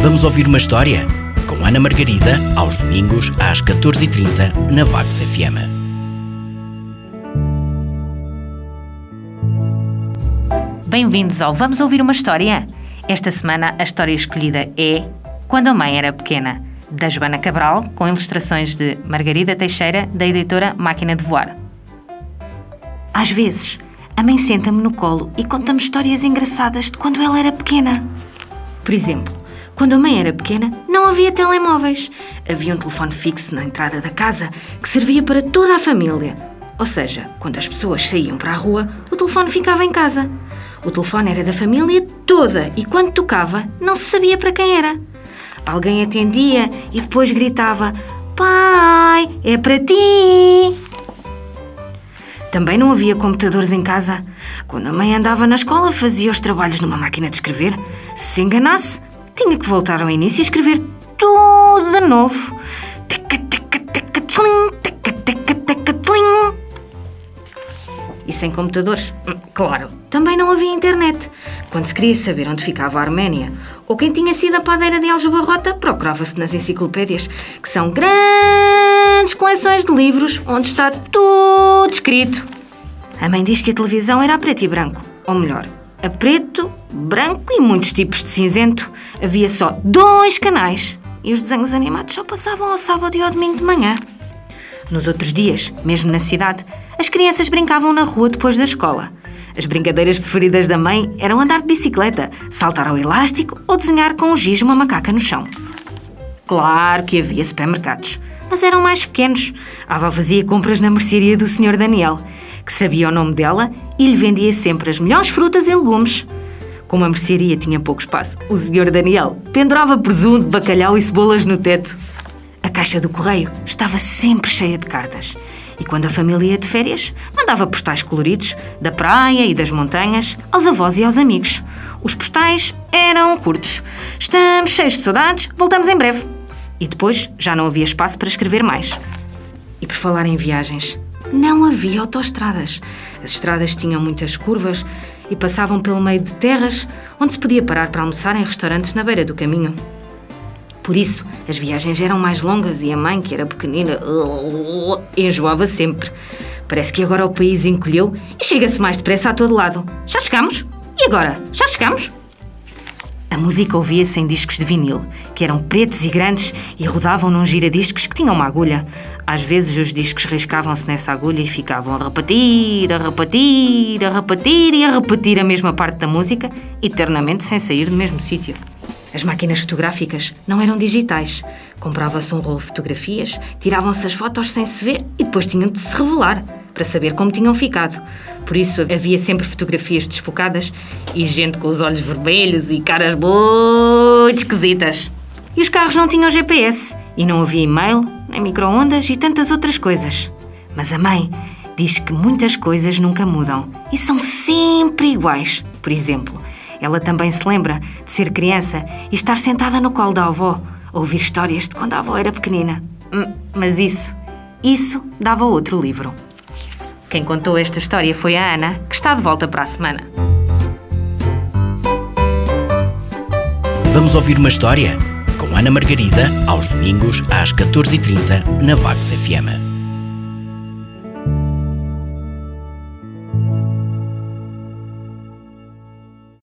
Vamos ouvir uma história? Com Ana Margarida, aos domingos, às 14h30, na Vagos FM. Bem-vindos ao Vamos Ouvir uma História? Esta semana a história escolhida é Quando a Mãe Era Pequena, da Joana Cabral, com ilustrações de Margarida Teixeira, da editora Máquina de Voar. Às vezes, a mãe senta-me no colo e conta-me histórias engraçadas de quando ela era pequena. Por exemplo, quando a mãe era pequena, não havia telemóveis. Havia um telefone fixo na entrada da casa que servia para toda a família. Ou seja, quando as pessoas saíam para a rua, o telefone ficava em casa. O telefone era da família toda e quando tocava, não se sabia para quem era. Alguém atendia e depois gritava: Pai, é para ti! Também não havia computadores em casa. Quando a mãe andava na escola, fazia os trabalhos numa máquina de escrever. Se se enganasse, tinha que voltar ao início e escrever tudo de novo. E sem computadores? Hum, Claro, também não havia internet. Quando se queria saber onde ficava a Arménia ou quem tinha sido a padeira de Aljubarrota, procurava-se nas enciclopédias, que são grandes coleções de livros onde está tudo escrito. A mãe diz que a televisão era a preto e branco, ou melhor, a preto, branco e muitos tipos de cinzento. Havia só dois canais e os desenhos animados só passavam ao sábado e ao domingo de manhã. Nos outros dias, mesmo na cidade, as crianças brincavam na rua depois da escola. As brincadeiras preferidas da mãe eram andar de bicicleta, saltar ao elástico ou desenhar com o giz uma macaca no chão. Claro que havia supermercados, mas eram mais pequenos. A avó fazia compras na mercearia do Sr. Daniel, que sabia o nome dela e lhe vendia sempre as melhores frutas e legumes. Como a mercearia tinha pouco espaço, o Sr. Daniel pendurava presunto, bacalhau e cebolas no teto. A caixa do correio estava sempre cheia de cartas. E quando a família ia de férias, mandava postais coloridos da praia e das montanhas aos avós e aos amigos. Os postais eram curtos. Estamos cheios de saudades, voltamos em breve. E depois já não havia espaço para escrever mais. E por falar em viagens, não havia autoestradas. As estradas tinham muitas curvas e passavam pelo meio de terras onde se podia parar para almoçar em restaurantes na beira do caminho. Por isso, as viagens eram mais longas e a mãe, que era pequenina, enjoava sempre. Parece que agora o país encolheu e chega-se mais depressa a todo lado. Já chegamos? E agora? Já chegamos? A música ouvia-se em discos de vinil, que eram pretos e grandes e rodavam num giradiscos que tinham uma agulha. Às vezes os discos riscavam-se nessa agulha e ficavam a repetir, a repetir, a repetir e a repetir a mesma parte da música, eternamente sem sair do mesmo sítio. As máquinas fotográficas não eram digitais. Comprava-se um rolo de fotografias, tiravam-se as fotos sem se ver e depois tinham de se revelar para saber como tinham ficado. Por isso havia sempre fotografias desfocadas e gente com os olhos vermelhos e caras muito esquisitas. E os carros não tinham GPS e não havia e-mail, nem micro-ondas e tantas outras coisas. Mas a mãe diz que muitas coisas nunca mudam e são sempre iguais. Por exemplo, ela também se lembra de ser criança e estar sentada no colo da avó, a ouvir histórias de quando a avó era pequenina. Mas isso, isso dava outro livro. Quem contou esta história foi a Ana, que está de volta para a semana. Vamos ouvir uma história? Com Ana Margarida, aos domingos, às 14h30, na Vagos FM.